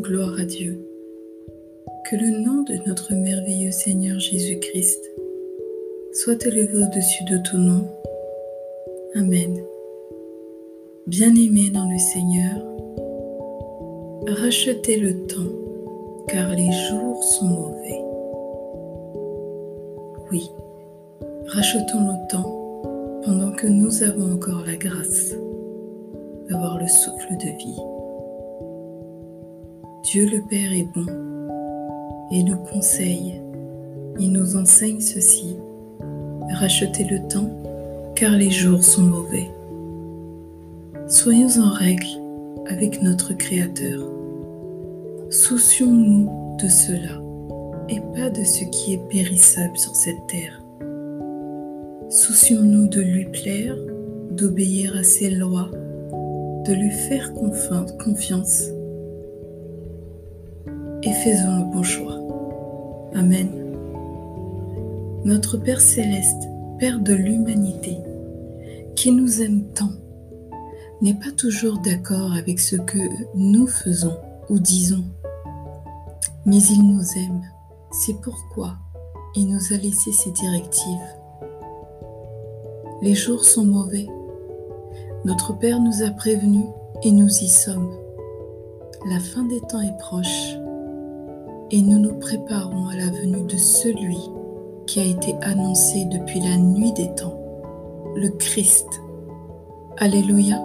Gloire à Dieu. Que le nom de notre merveilleux Seigneur Jésus-Christ soit élevé au-dessus de tout nom. Amen. Bien-aimés dans le Seigneur, rachetez le temps, car les jours sont mauvais. Oui, rachetons le temps pendant que nous avons encore la grâce d'avoir le souffle de vie. Dieu le Père est bon et nous conseille, il nous enseigne ceci. Rachetez le temps car les jours sont mauvais. Soyons en règle avec notre Créateur. Soucions-nous de cela et pas de ce qui est périssable sur cette terre. Soucions-nous de lui plaire, d'obéir à ses lois, de lui faire confiance et faisons le bon choix. Amen. Notre Père céleste, Père de l'humanité, qui nous aime tant, n'est pas toujours d'accord avec ce que nous faisons ou disons, mais il nous aime. C'est pourquoi il nous a laissé ses directives. Les jours sont mauvais. Notre Père nous a prévenus et nous y sommes. La fin des temps est proche et nous nous préparons à la venue de celui qui a été annoncé depuis la nuit des temps, le Christ. Alléluia.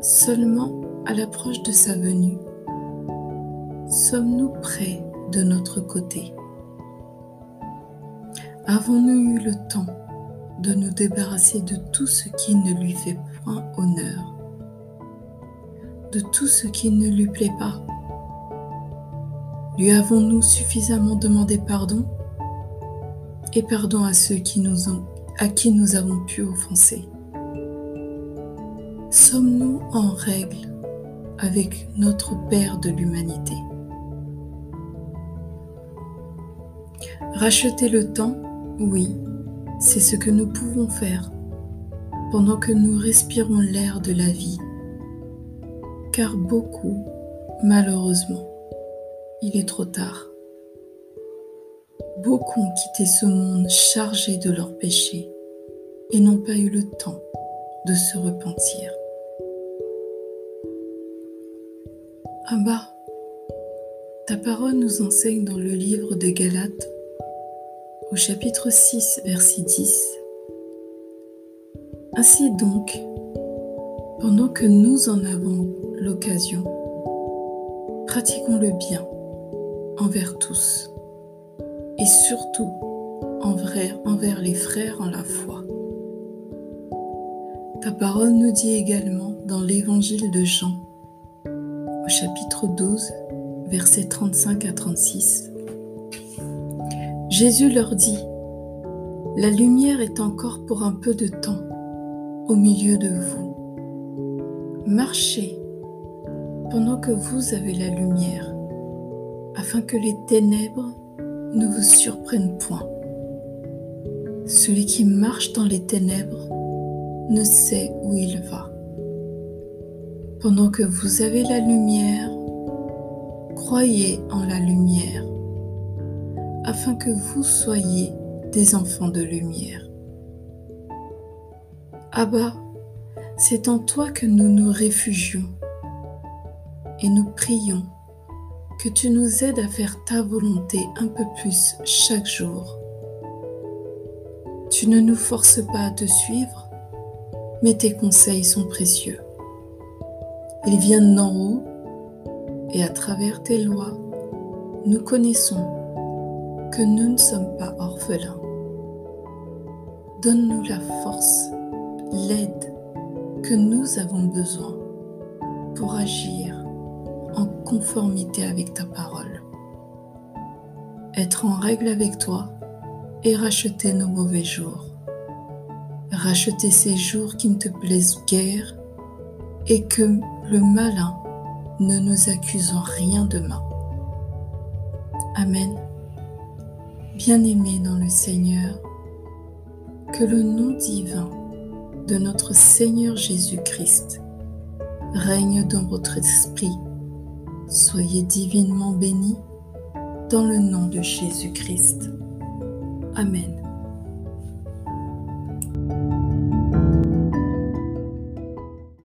Seulement à l'approche de sa venue, sommes-nous prêts de notre côté? Avons-nous eu le temps de nous débarrasser de tout ce qui ne lui fait point honneur, de tout ce qui ne lui plaît pas? Lui avons-nous suffisamment demandé pardon? Et pardon à ceux qui nous ont, à qui nous avons pu offenser. Sommes-nous en règle avec notre Père de l'humanité? Racheter le temps, oui, c'est ce que nous pouvons faire pendant que nous respirons l'air de la vie. Car beaucoup, malheureusement, il est trop tard. Beaucoup ont quitté ce monde chargé de leurs péchés et n'ont pas eu le temps de se repentir. Abba, ta parole nous enseigne dans le livre de Galates, au chapitre 6, verset 10. Ainsi donc, pendant que nous en avons l'occasion, pratiquons le bien envers tous et surtout envers, envers les frères en la foi. Ta parole nous dit également dans l'évangile de Jean, au chapitre 12, versets 35 à 36. Jésus leur dit, La lumière est encore pour un peu de temps au milieu de vous. Marchez pendant que vous avez la lumière afin que les ténèbres ne vous surprennent point. Celui qui marche dans les ténèbres ne sait où il va. Pendant que vous avez la lumière, croyez en la lumière, afin que vous soyez des enfants de lumière. Abba, c'est en toi que nous nous réfugions et nous prions que tu nous aides à faire ta volonté un peu plus chaque jour. Tu ne nous forces pas à te suivre, mais tes conseils sont précieux. Ils viennent d'en haut et à travers tes lois, nous connaissons que nous ne sommes pas orphelins. Donne-nous la force, l'aide que nous avons besoin pour agir conformité avec ta parole. Être en règle avec toi et racheter nos mauvais jours. Racheter ces jours qui ne te plaisent guère et que le malin ne nous accuse en rien demain. Amen. Bien-aimé dans le Seigneur, que le nom divin de notre Seigneur Jésus-Christ règne dans votre esprit Soyez divinement bénis dans le nom de Jésus-Christ. Amen.